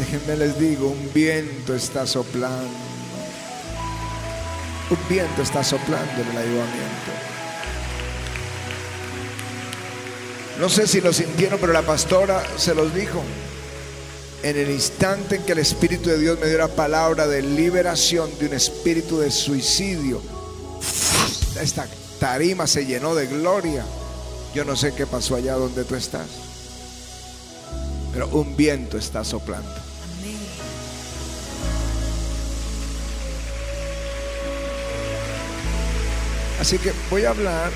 Déjenme les digo, un viento está soplando. Un viento está soplando en el ayudamiento. No sé si lo sintieron, pero la pastora se los dijo. En el instante en que el Espíritu de Dios me dio la palabra de liberación de un espíritu de suicidio, esta tarima se llenó de gloria. Yo no sé qué pasó allá donde tú estás, pero un viento está soplando. Así que voy a hablar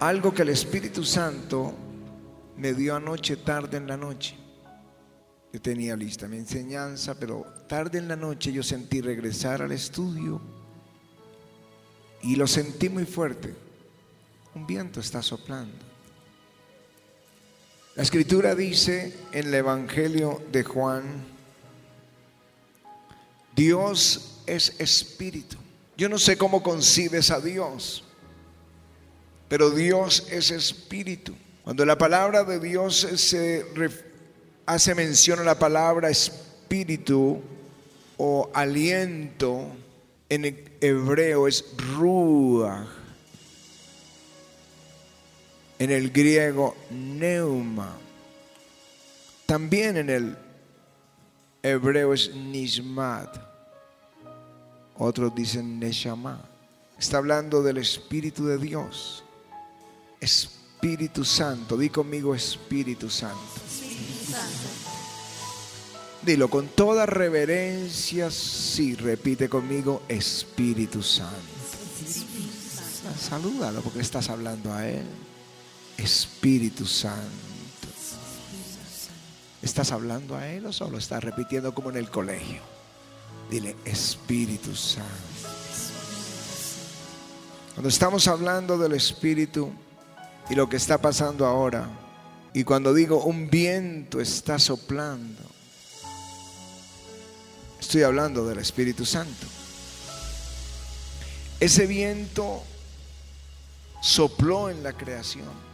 algo que el Espíritu Santo me dio anoche tarde en la noche. Yo tenía lista mi enseñanza, pero tarde en la noche yo sentí regresar al estudio y lo sentí muy fuerte. Un viento está soplando. La escritura dice en el Evangelio de Juan, Dios es espíritu. Yo no sé cómo concibes a Dios, pero Dios es espíritu. Cuando la palabra de Dios se hace mención a la palabra espíritu o aliento, en hebreo es ruach. En el griego neuma. También en el hebreo es nishmat. Otros dicen neshama. Está hablando del Espíritu de Dios. Espíritu Santo. Di conmigo Espíritu Santo. Dilo con toda reverencia, sí, repite conmigo, Espíritu Santo. Salúdalo porque estás hablando a Él. Espíritu Santo. ¿Estás hablando a Él o solo estás repitiendo como en el colegio? Dile, Espíritu Santo. Cuando estamos hablando del Espíritu y lo que está pasando ahora, y cuando digo un viento está soplando, estoy hablando del Espíritu Santo. Ese viento sopló en la creación.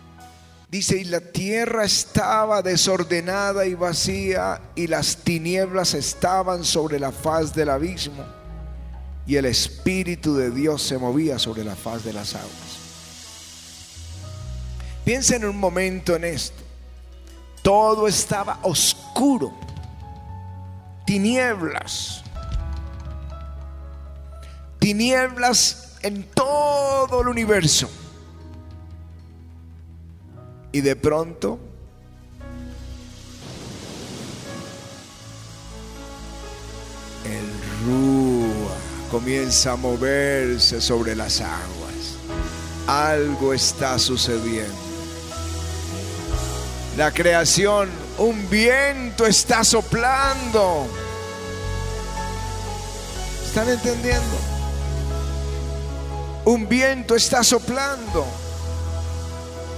Dice, y la tierra estaba desordenada y vacía, y las tinieblas estaban sobre la faz del abismo, y el Espíritu de Dios se movía sobre la faz de las aguas. Piensen un momento en esto. Todo estaba oscuro, tinieblas, tinieblas en todo el universo. Y de pronto el rúa comienza a moverse sobre las aguas. Algo está sucediendo. La creación, un viento está soplando. ¿Están entendiendo? Un viento está soplando.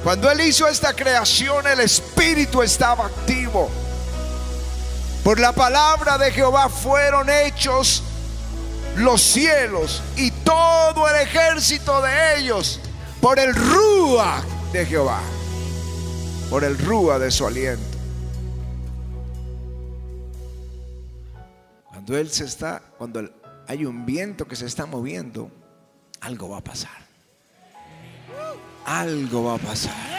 Cuando Él hizo esta creación, el Espíritu estaba activo. Por la palabra de Jehová fueron hechos los cielos y todo el ejército de ellos por el rúa de Jehová, por el rúa de su aliento. Cuando Él se está, cuando hay un viento que se está moviendo, algo va a pasar algo va a pasar.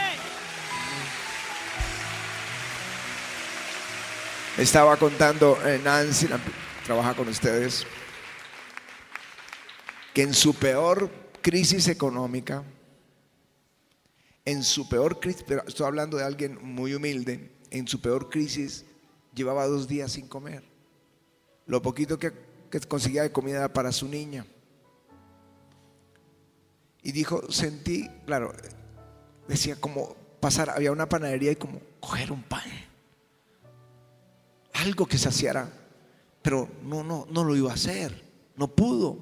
Estaba contando eh, Nancy, trabaja con ustedes, que en su peor crisis económica, en su peor crisis, pero estoy hablando de alguien muy humilde, en su peor crisis llevaba dos días sin comer. Lo poquito que, que conseguía de comida para su niña. Y dijo, sentí, claro, decía como pasar, había una panadería y como coger un pan. Algo que saciara. Pero no, no, no lo iba a hacer. No pudo.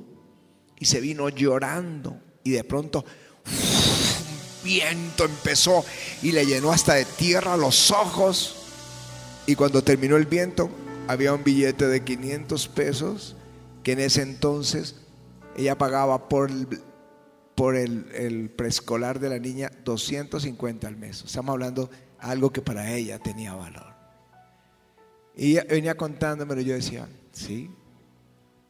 Y se vino llorando. Y de pronto un viento empezó y le llenó hasta de tierra los ojos. Y cuando terminó el viento, había un billete de 500 pesos que en ese entonces ella pagaba por el por el, preescolar de la niña 250 al mes. Estamos hablando de algo que para ella tenía valor. Y ella venía contándomelo yo decía, sí,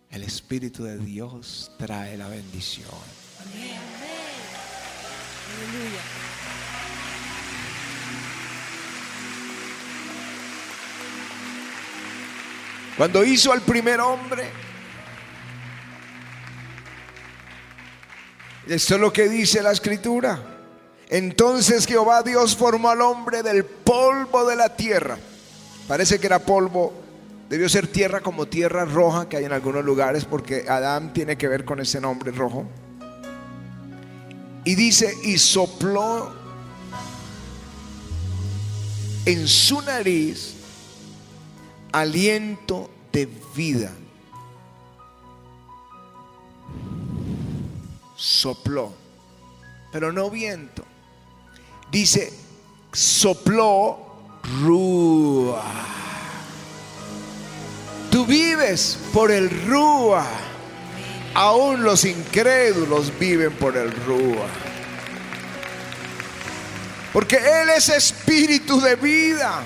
el Espíritu de Dios trae la bendición. Amén. Aleluya. Cuando hizo al primer hombre, esto es lo que dice la escritura. Entonces Jehová Dios formó al hombre del polvo de la tierra. Parece que era polvo, debió ser tierra como tierra roja que hay en algunos lugares porque Adán tiene que ver con ese nombre rojo. Y dice, y sopló en su nariz aliento de vida. Sopló, pero no viento. Dice, sopló rúa. Tú vives por el rúa. Aún los incrédulos viven por el rúa. Porque Él es espíritu de vida.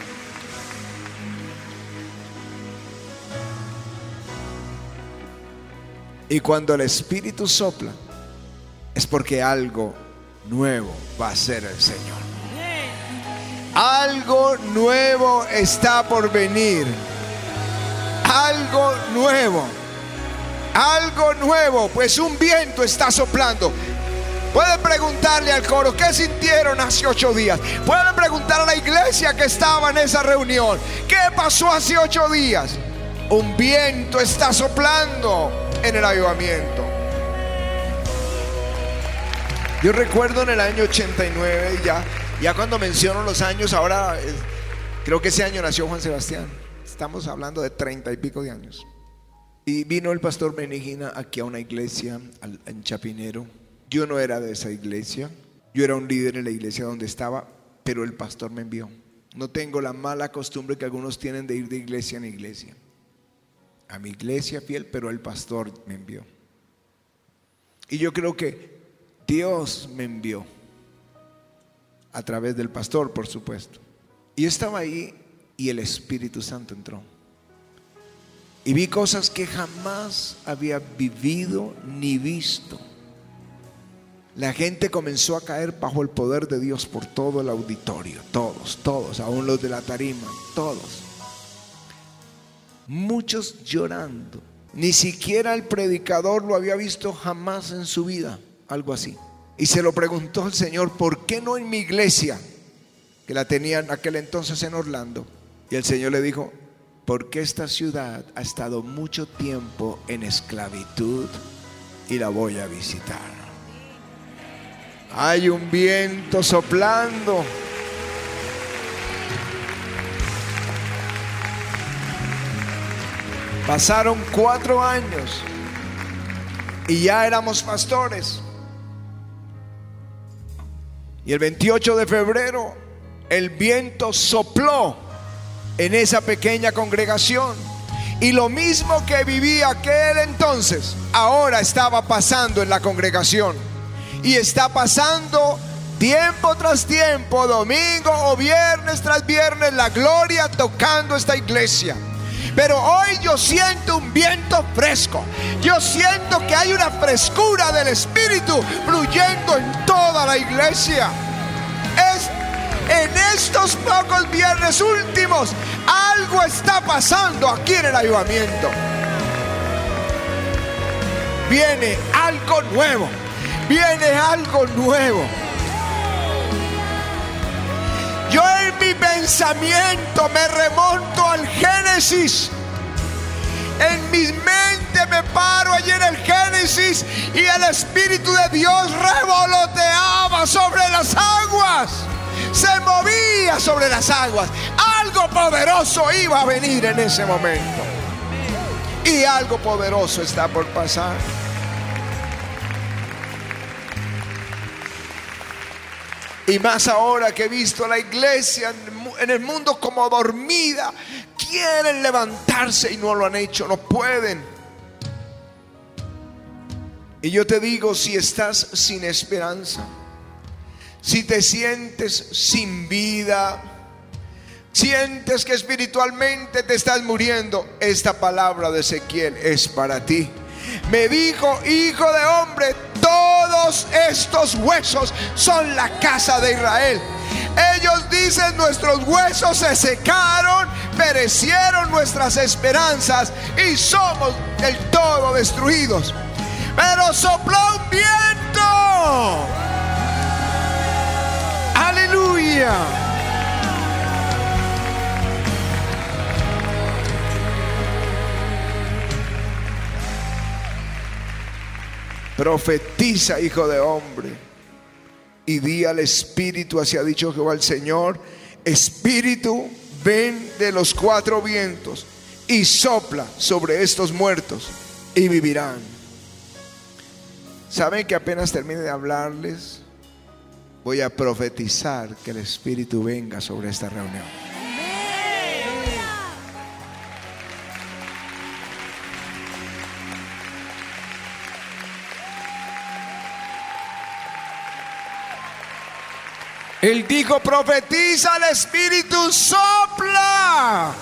Y cuando el Espíritu sopla, es porque algo nuevo va a ser el Señor. Algo nuevo está por venir. Algo nuevo. Algo nuevo. Pues un viento está soplando. Pueden preguntarle al coro qué sintieron hace ocho días. Pueden preguntar a la iglesia que estaba en esa reunión. ¿Qué pasó hace ocho días? Un viento está soplando en el avivamiento. Yo recuerdo en el año 89, ya, ya cuando menciono los años, ahora eh, creo que ese año nació Juan Sebastián. Estamos hablando de treinta y pico de años. Y vino el pastor Benigina aquí a una iglesia en Chapinero. Yo no era de esa iglesia. Yo era un líder en la iglesia donde estaba, pero el pastor me envió. No tengo la mala costumbre que algunos tienen de ir de iglesia en iglesia. A mi iglesia fiel, pero el pastor me envió. Y yo creo que Dios me envió a través del pastor, por supuesto. Y yo estaba ahí y el Espíritu Santo entró. Y vi cosas que jamás había vivido ni visto. La gente comenzó a caer bajo el poder de Dios por todo el auditorio, todos, todos, aún los de la tarima, todos. Muchos llorando. Ni siquiera el predicador lo había visto jamás en su vida, algo así. Y se lo preguntó el Señor, ¿por qué no en mi iglesia? Que la tenían aquel entonces en Orlando. Y el Señor le dijo, porque esta ciudad ha estado mucho tiempo en esclavitud y la voy a visitar. Hay un viento soplando. Pasaron cuatro años y ya éramos pastores. Y el 28 de febrero el viento sopló en esa pequeña congregación. Y lo mismo que vivía aquel entonces, ahora estaba pasando en la congregación. Y está pasando tiempo tras tiempo, domingo o viernes tras viernes, la gloria tocando esta iglesia. Pero hoy yo siento un viento fresco. Yo siento que hay una frescura del Espíritu fluyendo en toda la iglesia. Es en estos pocos viernes últimos, algo está pasando aquí en el avivamiento. Viene algo nuevo. Viene algo nuevo. Yo en mi pensamiento me remonto al Génesis. En mi mente me paro allí en el Génesis y el Espíritu de Dios revoloteaba sobre las aguas. Se movía sobre las aguas. Algo poderoso iba a venir en ese momento. Y algo poderoso está por pasar. Y más ahora que he visto a la iglesia en el mundo como dormida, quieren levantarse y no lo han hecho, no pueden. Y yo te digo, si estás sin esperanza, si te sientes sin vida, sientes que espiritualmente te estás muriendo, esta palabra de Ezequiel es para ti. Me dijo, hijo de hombre, todos estos huesos son la casa de Israel. Ellos dicen, nuestros huesos se secaron, perecieron nuestras esperanzas y somos del todo destruidos. Pero sopló un viento. Aleluya. Profetiza, hijo de hombre, y di al Espíritu, así ha dicho Jehová el Señor, Espíritu, ven de los cuatro vientos y sopla sobre estos muertos y vivirán. ¿Saben que apenas termine de hablarles? Voy a profetizar que el Espíritu venga sobre esta reunión. Él dijo, profetiza al Espíritu, sopla.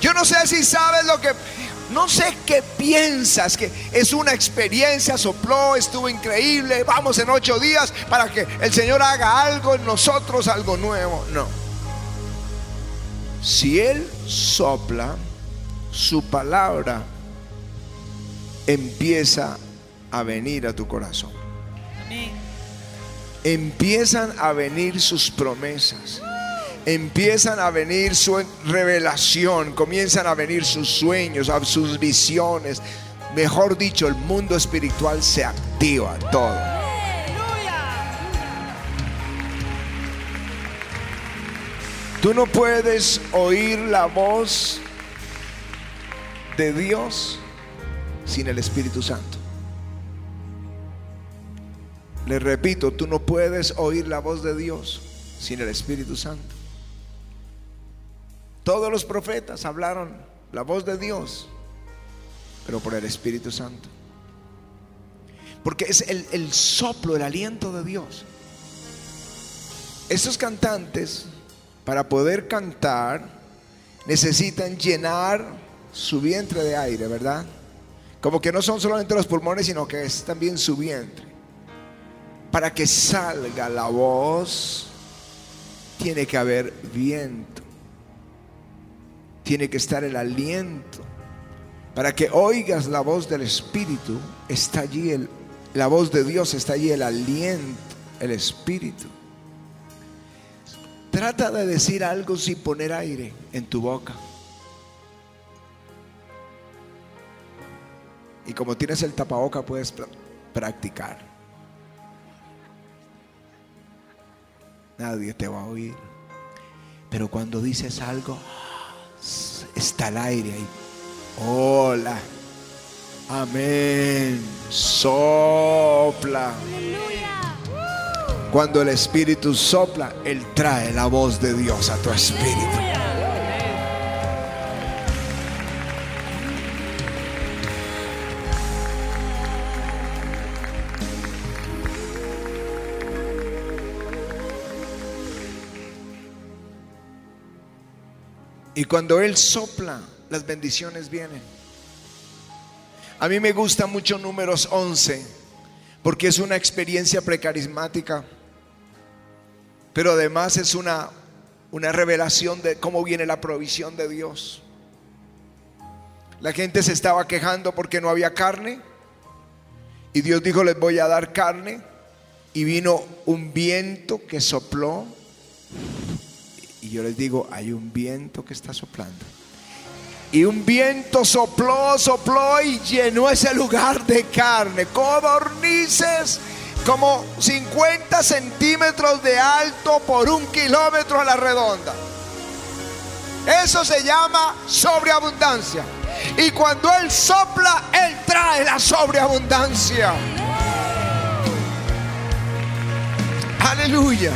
Yo no sé si sabes lo que... No sé qué piensas, que es una experiencia, sopló, estuvo increíble, vamos en ocho días para que el Señor haga algo en nosotros, algo nuevo. No. Si Él sopla, su palabra empieza a venir a tu corazón. Amén empiezan a venir sus promesas. Empiezan a venir su revelación, comienzan a venir sus sueños, sus visiones. Mejor dicho, el mundo espiritual se activa todo. Tú no puedes oír la voz de Dios sin el Espíritu Santo. Le repito, tú no puedes oír la voz de Dios sin el Espíritu Santo. Todos los profetas hablaron la voz de Dios, pero por el Espíritu Santo. Porque es el, el soplo, el aliento de Dios. Estos cantantes, para poder cantar, necesitan llenar su vientre de aire, ¿verdad? Como que no son solamente los pulmones, sino que es también su vientre para que salga la voz, tiene que haber viento, tiene que estar el aliento. Para que oigas la voz del Espíritu, está allí el, la voz de Dios, está allí el aliento, el Espíritu. Trata de decir algo sin poner aire en tu boca. Y como tienes el tapaboca, puedes practicar. Nadie te va a oír. Pero cuando dices algo, está el aire ahí. Hola. Amén. Sopla. Cuando el Espíritu sopla, Él trae la voz de Dios a tu espíritu. Y cuando Él sopla, las bendiciones vienen. A mí me gusta mucho números 11, porque es una experiencia precarismática, pero además es una, una revelación de cómo viene la provisión de Dios. La gente se estaba quejando porque no había carne. Y Dios dijo, les voy a dar carne. Y vino un viento que sopló y yo les digo, hay un viento que está soplando. Y un viento sopló, sopló y llenó ese lugar de carne. Codornices como 50 centímetros de alto por un kilómetro a la redonda. Eso se llama sobreabundancia. Y cuando Él sopla, Él trae la sobreabundancia. Aleluya.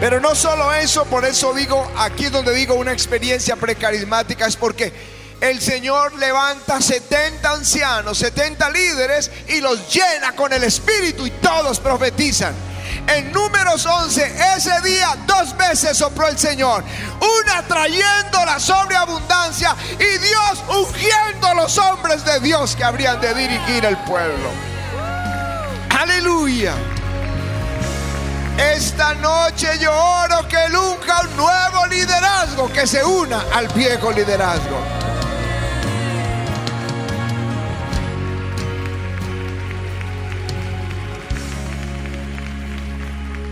Pero no solo eso, por eso digo, aquí es donde digo una experiencia precarismática, es porque el Señor levanta 70 ancianos, 70 líderes y los llena con el Espíritu y todos profetizan. En números 11, ese día dos veces sopló el Señor. Una trayendo la sobreabundancia y Dios ungiendo a los hombres de Dios que habrían de dirigir el pueblo. Aleluya. Esta noche yo oro que nunca un nuevo liderazgo que se una al viejo liderazgo.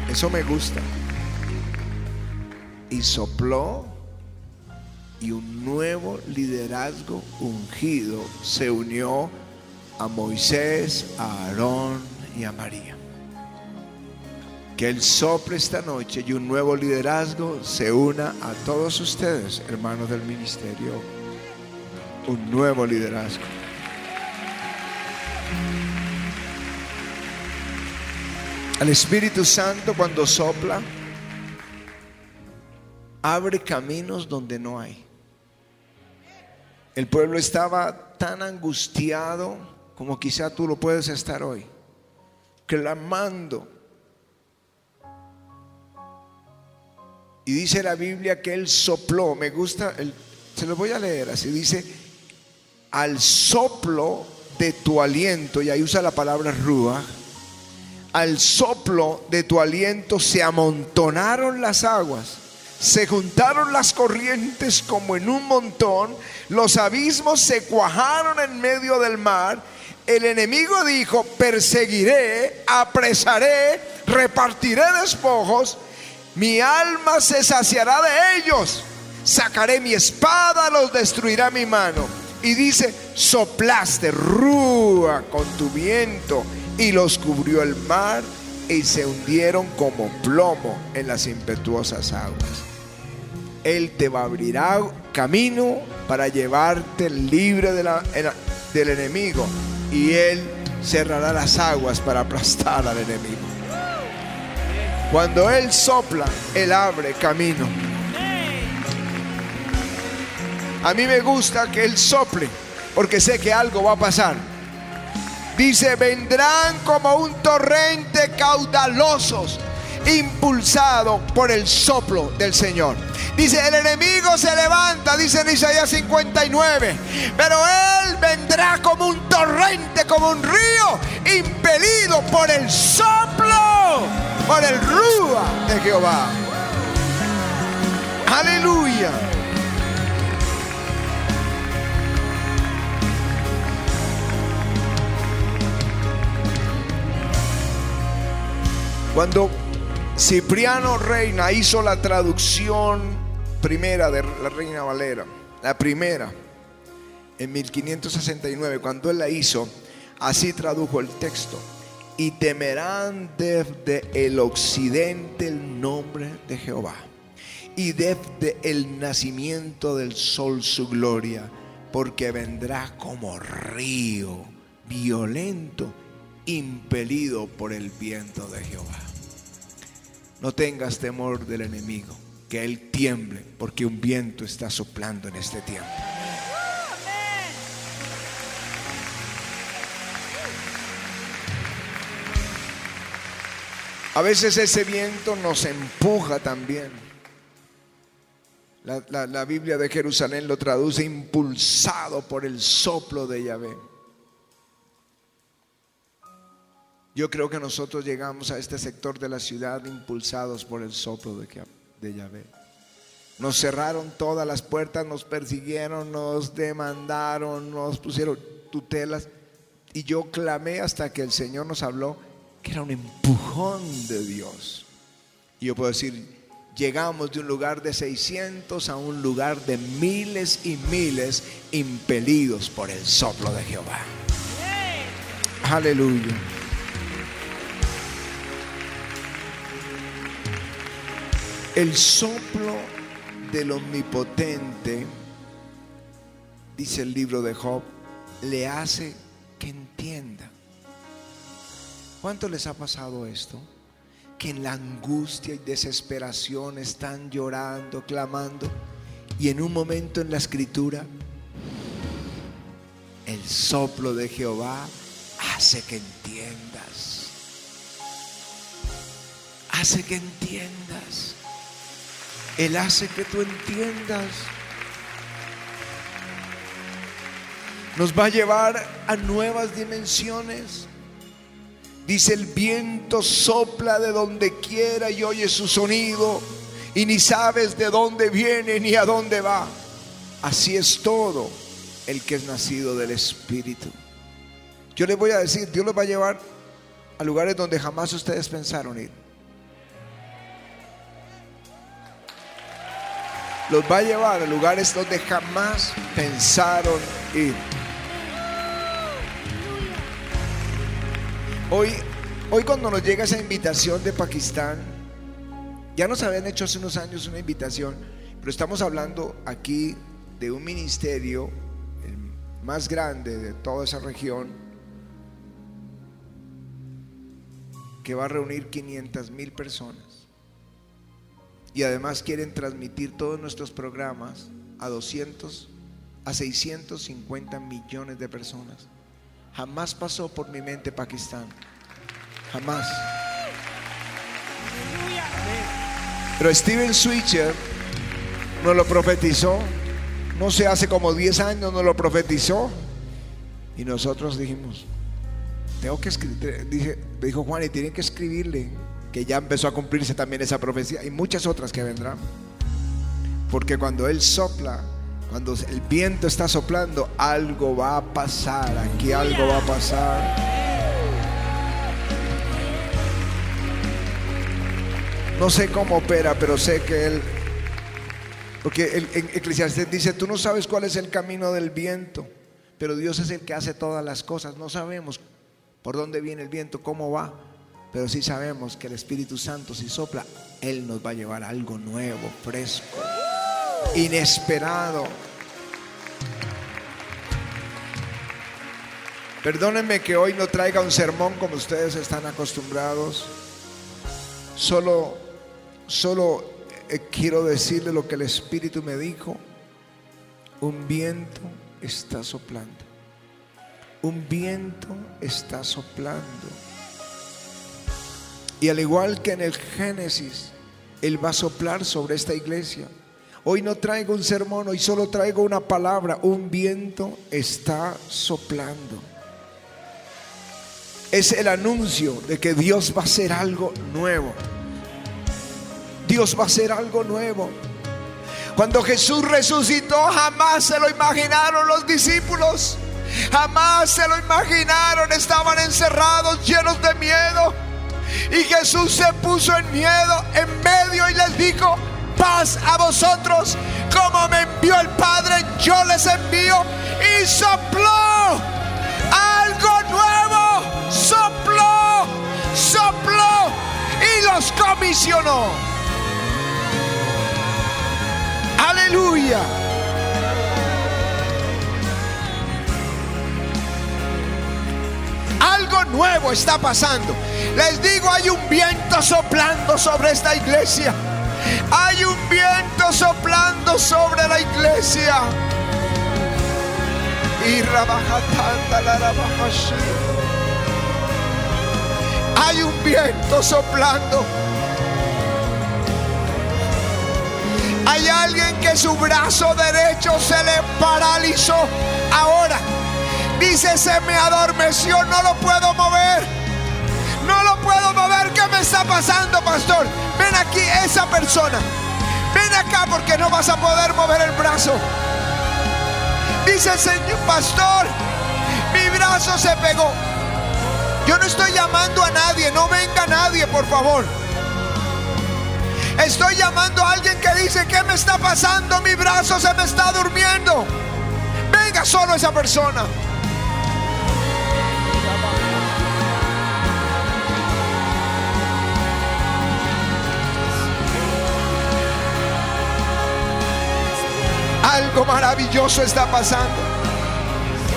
Eso me gusta. Y sopló y un nuevo liderazgo ungido se unió a Moisés, a Aarón y a María. Que el sople esta noche y un nuevo liderazgo se una a todos ustedes, hermanos del ministerio. Un nuevo liderazgo. Al Espíritu Santo cuando sopla, abre caminos donde no hay. El pueblo estaba tan angustiado como quizá tú lo puedes estar hoy, clamando. Y dice la Biblia que él sopló, me gusta, se lo voy a leer así, dice, al soplo de tu aliento, y ahí usa la palabra rúa, al soplo de tu aliento se amontonaron las aguas, se juntaron las corrientes como en un montón, los abismos se cuajaron en medio del mar. El enemigo dijo, perseguiré, apresaré, repartiré despojos, mi alma se saciará de ellos, sacaré mi espada, los destruirá mi mano. Y dice, soplaste, rúa con tu viento y los cubrió el mar y se hundieron como plomo en las impetuosas aguas. Él te va a abrir camino para llevarte libre del enemigo y Él cerrará las aguas para aplastar al enemigo. Cuando Él sopla, Él abre camino. A mí me gusta que Él sople porque sé que algo va a pasar. Dice, vendrán como un torrente caudalosos, impulsado por el soplo del Señor. Dice, el enemigo se levanta, dice en Isaías 59, pero él vendrá como un torrente, como un río, impelido por el soplo, por el rúa de Jehová. Aleluya. Cuando Cipriano Reina hizo la traducción primera de la Reina Valera, la primera, en 1569, cuando él la hizo, así tradujo el texto. Y temerán desde el occidente el nombre de Jehová. Y desde el nacimiento del sol su gloria, porque vendrá como río violento impelido por el viento de Jehová. No tengas temor del enemigo, que él tiemble, porque un viento está soplando en este tiempo. A veces ese viento nos empuja también. La, la, Biblia de Jerusalén lo traduce impulsado por el soplo de Yahvé. Yo creo que nosotros llegamos a este sector de la ciudad impulsados por el soplo de, de Yahvé. Nos cerraron todas las puertas, nos persiguieron, nos demandaron, nos pusieron tutelas. Y yo clamé hasta que el Señor nos habló que era un empujón de Dios. Y yo puedo decir, llegamos de un lugar de 600 a un lugar de miles y miles impelidos por el soplo de Jehová. Aleluya. El soplo del omnipotente, dice el libro de Job, le hace que entienda. ¿Cuánto les ha pasado esto? Que en la angustia y desesperación están llorando, clamando, y en un momento en la escritura El soplo de Jehová hace que entiendas. Hace que entiendas. Él hace que tú entiendas. Nos va a llevar a nuevas dimensiones. Dice el viento sopla de donde quiera y oye su sonido y ni sabes de dónde viene ni a dónde va. Así es todo el que es nacido del Espíritu. Yo les voy a decir, Dios los va a llevar a lugares donde jamás ustedes pensaron ir. Los va a llevar a lugares donde jamás pensaron ir. Hoy, hoy cuando nos llega esa invitación de Pakistán, ya nos habían hecho hace unos años una invitación, pero estamos hablando aquí de un ministerio el más grande de toda esa región que va a reunir 500 mil personas. Y además quieren transmitir todos nuestros programas a 200, a 650 millones de personas. Jamás pasó por mi mente Pakistán. Jamás. Pero Steven Switcher nos lo profetizó. No sé, hace como 10 años nos lo profetizó. Y nosotros dijimos, tengo que escribir, dije, dijo Juan, y tienen que escribirle, que ya empezó a cumplirse también esa profecía y muchas otras que vendrán. Porque cuando Él sopla, cuando el viento está soplando, algo va a pasar. Aquí algo va a pasar. No sé cómo opera, pero sé que Él... Porque el, en Eclesiastes dice, tú no sabes cuál es el camino del viento, pero Dios es el que hace todas las cosas. No sabemos por dónde viene el viento, cómo va, pero sí sabemos que el Espíritu Santo si sopla, Él nos va a llevar algo nuevo, fresco inesperado. Perdónenme que hoy no traiga un sermón como ustedes están acostumbrados. Solo, solo eh, quiero decirle lo que el Espíritu me dijo. Un viento está soplando. Un viento está soplando. Y al igual que en el Génesis, Él va a soplar sobre esta iglesia. Hoy no traigo un sermón, hoy solo traigo una palabra. Un viento está soplando. Es el anuncio de que Dios va a hacer algo nuevo. Dios va a hacer algo nuevo. Cuando Jesús resucitó, jamás se lo imaginaron los discípulos. Jamás se lo imaginaron. Estaban encerrados, llenos de miedo. Y Jesús se puso en miedo en medio y les dijo, a vosotros, como me envió el Padre, yo les envío. Y sopló algo nuevo, sopló, sopló y los comisionó. Aleluya. Algo nuevo está pasando. Les digo, hay un viento soplando sobre esta iglesia. Hay un viento soplando sobre la iglesia. Y Hay un viento soplando. Hay alguien que su brazo derecho se le paralizó. Ahora dice, se me adormeció, no lo puedo mover. No lo puedo mover. ¿Qué me está pasando, pastor? Ven aquí esa persona. Ven acá porque no vas a poder mover el brazo. Dice el Señor, pastor, mi brazo se pegó. Yo no estoy llamando a nadie, no venga nadie, por favor. Estoy llamando a alguien que dice, ¿qué me está pasando? Mi brazo se me está durmiendo. Venga solo esa persona. Algo maravilloso está pasando.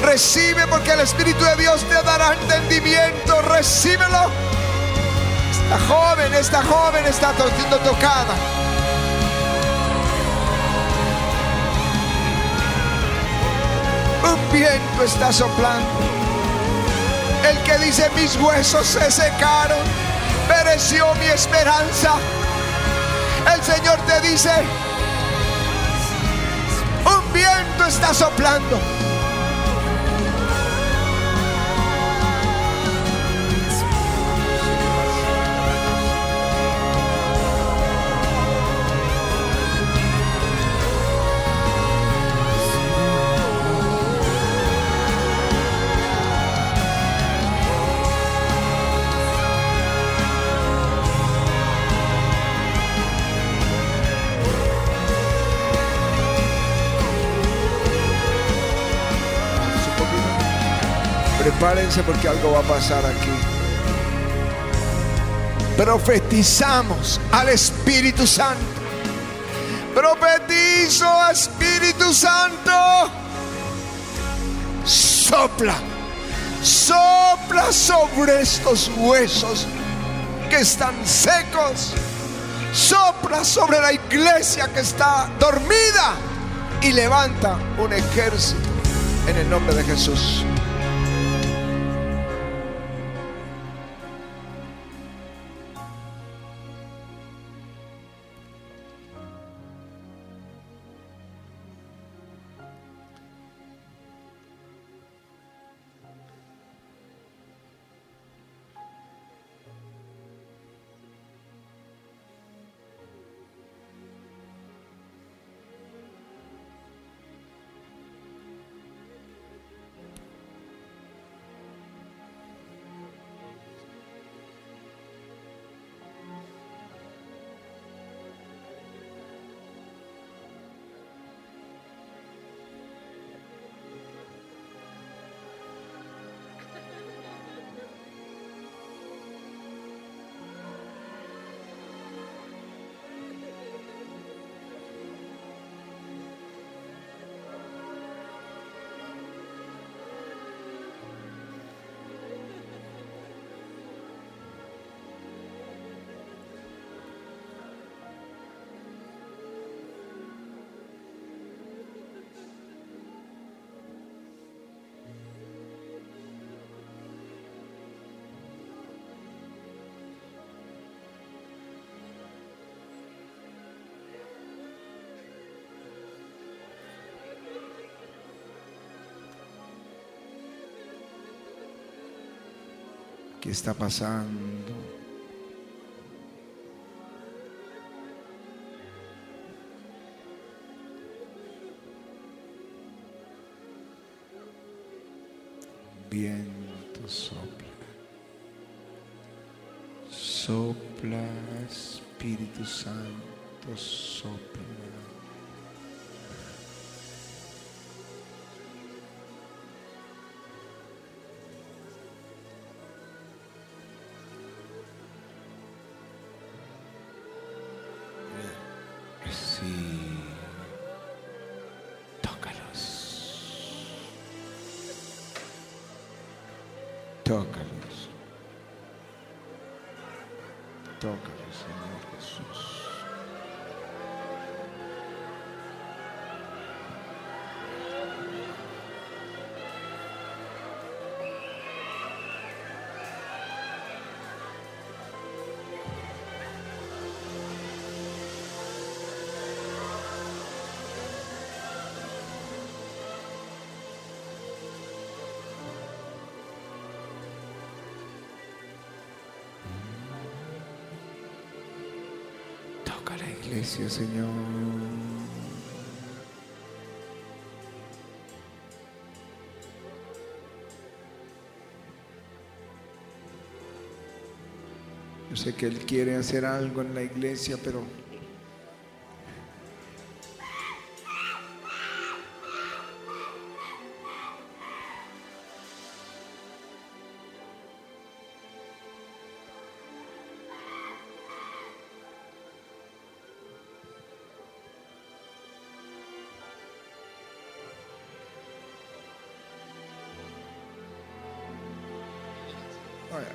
Recibe porque el Espíritu de Dios te dará entendimiento. Recíbelo. Esta joven, esta joven está siendo tocada. Un viento está soplando. El que dice mis huesos se secaron, pereció mi esperanza. El Señor te dice, un viento está soplando. Prepárense porque algo va a pasar aquí. Profetizamos al Espíritu Santo. Profetizo Espíritu Santo. Sopla. Sopla sobre estos huesos que están secos. Sopla sobre la iglesia que está dormida y levanta un ejército en el nombre de Jesús. ¿Qué está pasando? Viento sopla. Sopla, Espíritu Santo, sopla. Señor. Yo sé que Él quiere hacer algo en la iglesia, pero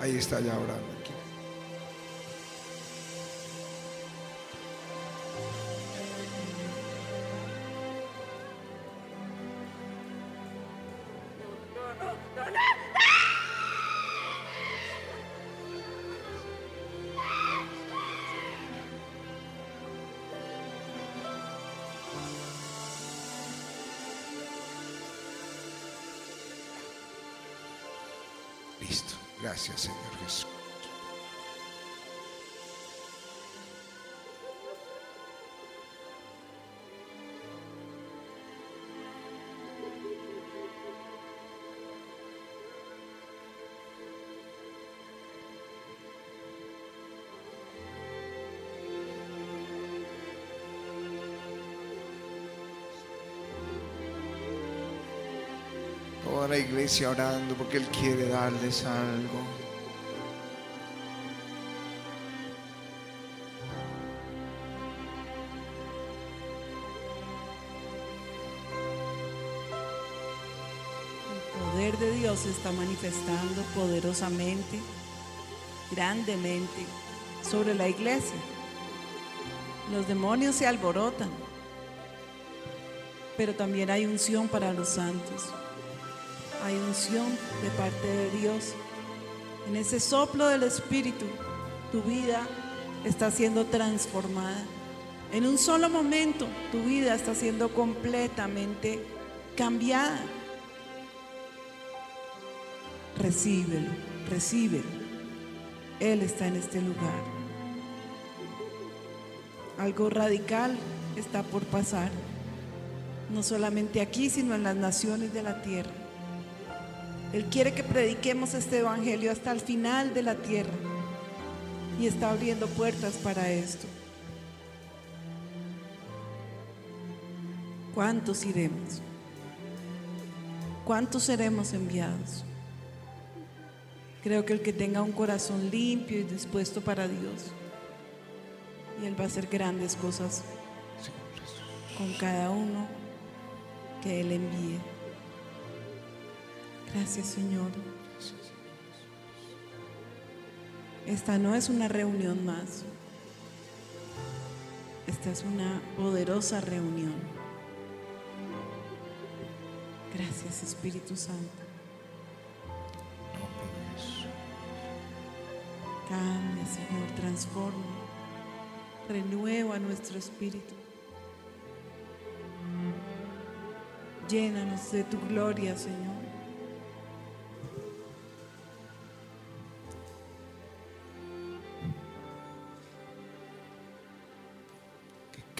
ahí está ya orando. Gracias, Señor la iglesia orando porque Él quiere darles algo. El poder de Dios se está manifestando poderosamente, grandemente sobre la iglesia. Los demonios se alborotan, pero también hay unción para los santos. Hay unción de parte de Dios. En ese soplo del Espíritu, tu vida está siendo transformada. En un solo momento, tu vida está siendo completamente cambiada. Recíbelo, recíbelo. Él está en este lugar. Algo radical está por pasar, no solamente aquí, sino en las naciones de la tierra. Él quiere que prediquemos este evangelio hasta el final de la tierra y está abriendo puertas para esto. ¿Cuántos iremos? ¿Cuántos seremos enviados? Creo que el que tenga un corazón limpio y dispuesto para Dios, y Él va a hacer grandes cosas con cada uno que Él envíe. Gracias Señor. Esta no es una reunión más. Esta es una poderosa reunión. Gracias Espíritu Santo. Cambia Señor, transforma, renueva nuestro espíritu. Llénanos de tu gloria Señor.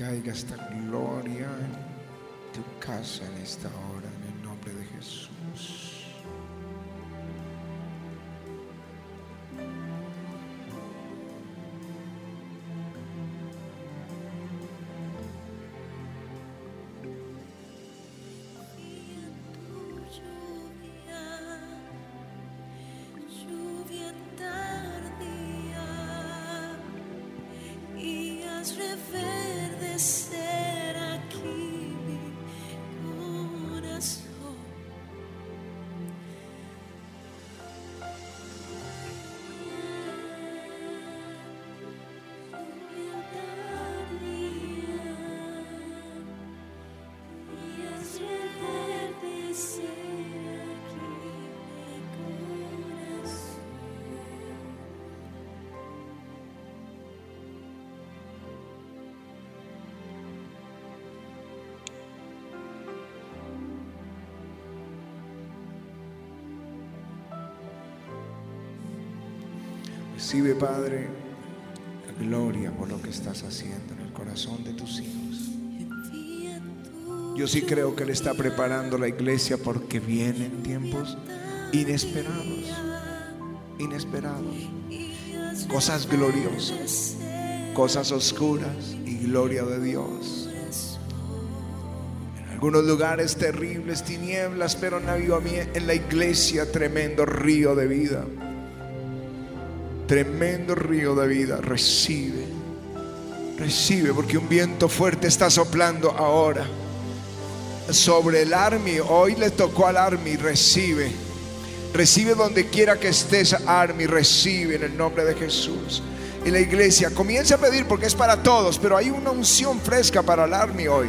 Caiga esta gloria en tu casa en esta hora, en el nombre de Jesús. Recibe, Padre, gloria por lo que estás haciendo en el corazón de tus hijos. Yo sí creo que Él está preparando la iglesia porque vienen tiempos inesperados, inesperados, cosas gloriosas, cosas oscuras y gloria de Dios. En algunos lugares terribles, tinieblas, pero en la iglesia tremendo río de vida. Tremendo río de vida. Recibe, recibe, porque un viento fuerte está soplando ahora sobre el army. Hoy le tocó al army. Recibe. Recibe donde quiera que estés, army. Recibe en el nombre de Jesús. Y la iglesia comienza a pedir porque es para todos, pero hay una unción fresca para el army hoy.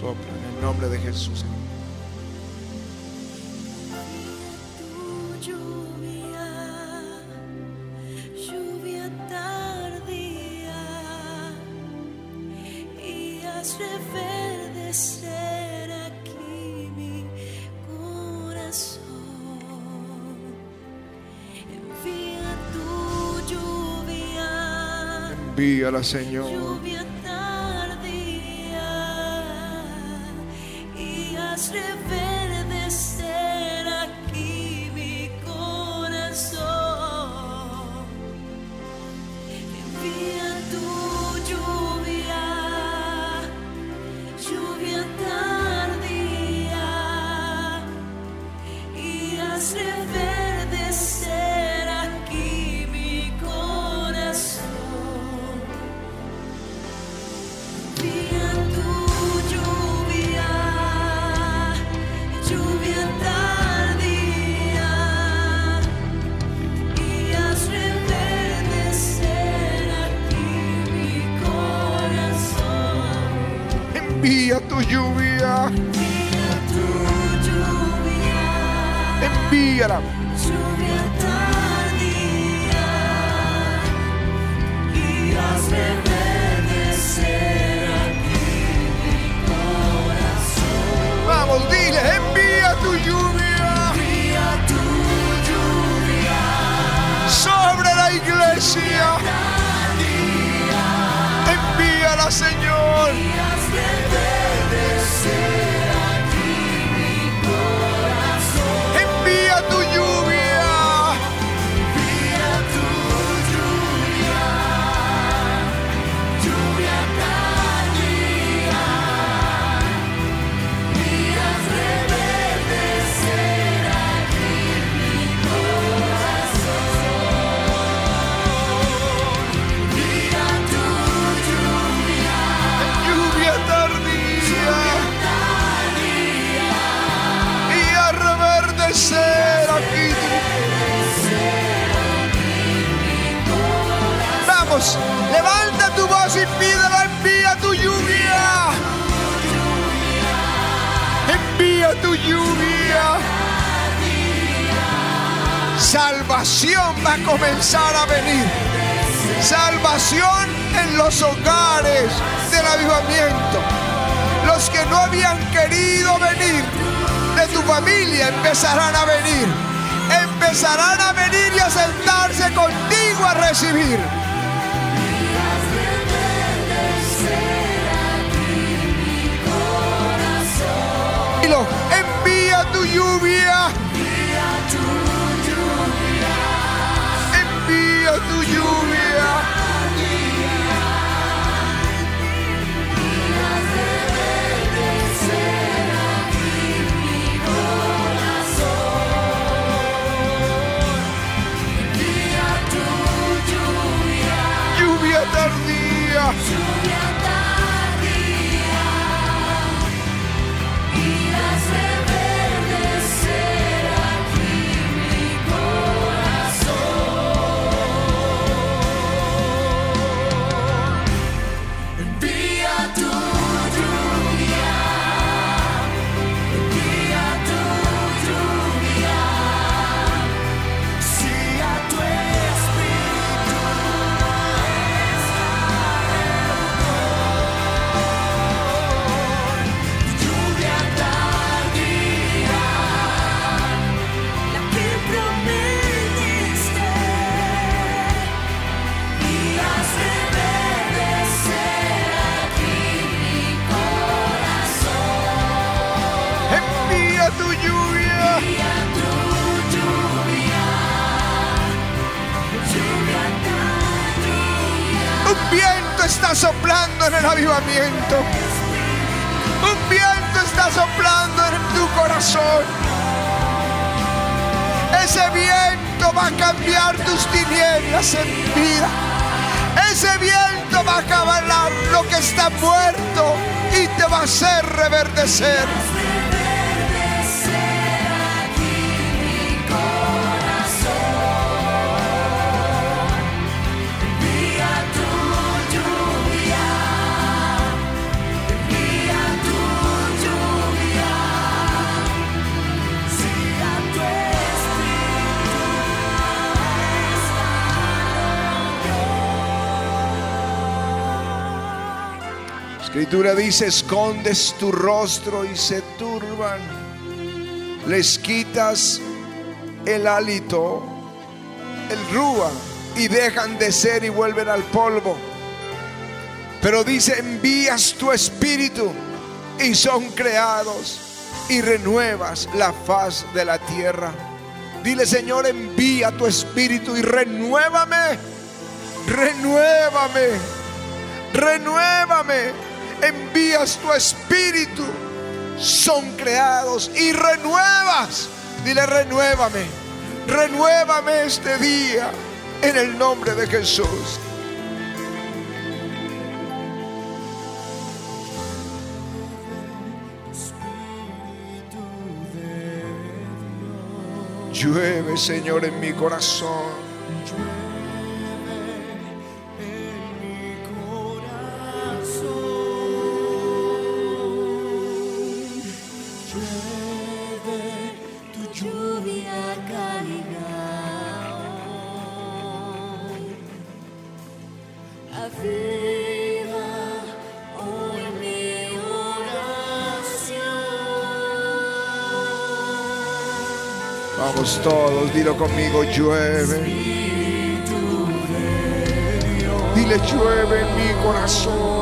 Sopla en el nombre de Jesús. envíala, Señor. tu lluvia. Envíala. Lluvia tardía y hazme verdecer aquí mi corazón. Vamos, dile, envía tu lluvia. Envía tu lluvia sobre la iglesia. Envíala, Señor. escritura dice, escondes tu rostro y se turban. Les quitas el hálito, el rúa, y dejan de ser y vuelven al polvo. Pero dice, envías tu espíritu y son creados y renuevas la faz de la tierra. Dile, Señor, envía tu espíritu y renuévame, renuévame, renuévame. Envías tu espíritu. Son creados y renuevas. Dile, renuévame. Renuévame este día en el nombre de Jesús. Llueve, Señor, en mi corazón. Todos, dilo conmigo, llueve. Dile, llueve en mi corazón.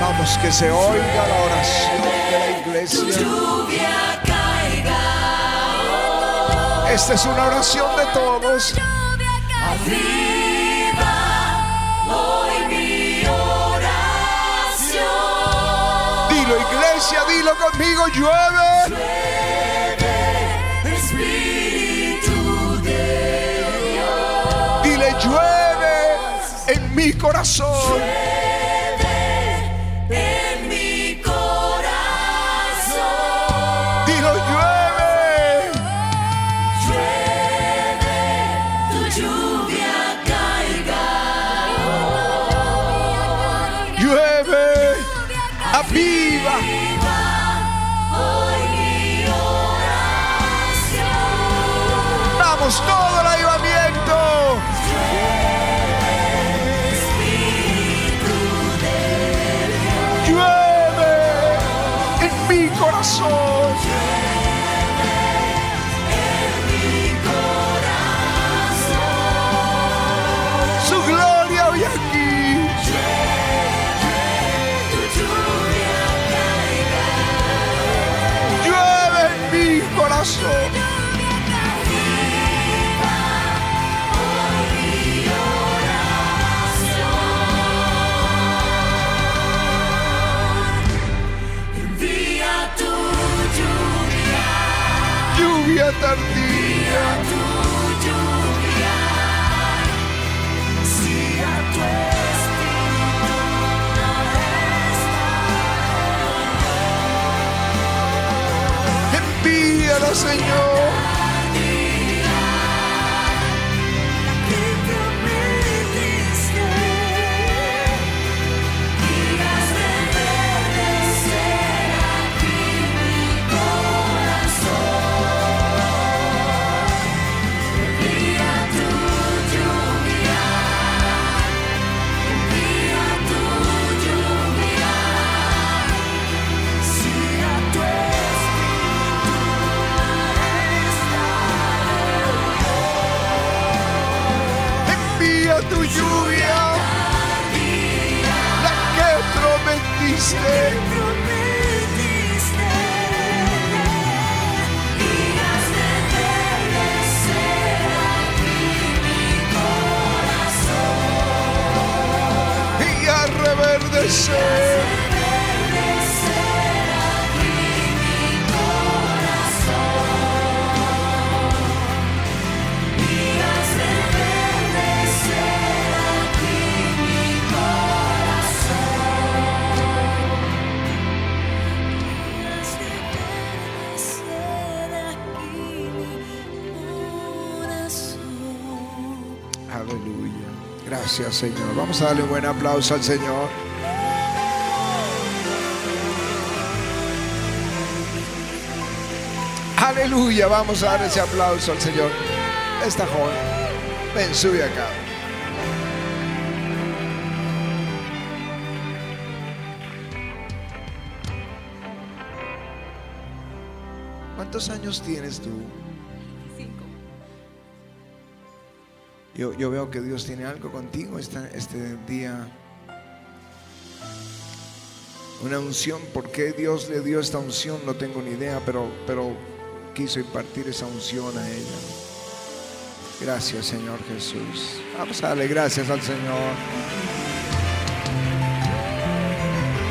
Vamos, que se oiga iglesia. lluvia caiga. Esta es una oración de todos. Aviva hoy mi oración. Dilo, iglesia, dilo conmigo, llueve. Espíritu de Dios. Dile, llueve en mi corazón. Corazón. Aleluya. Gracias, Señor. Vamos a darle un buen aplauso al Señor. Aleluya. Vamos a dar ese aplauso al Señor. Esta joven. Ven, sube acá. ¿Cuántos años tienes tú? Yo, yo veo que Dios tiene algo contigo esta- este día. Una unción. ¿Por qué Dios le dio esta unción? No tengo ni idea, pero, pero quiso impartir esa unción a ella. Gracias, Señor Jesús. Vamos a darle gracias al Señor.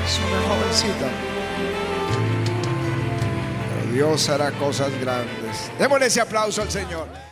Es una jovencita. Pero Dios hará cosas grandes. Démosle ese aplauso al Señor.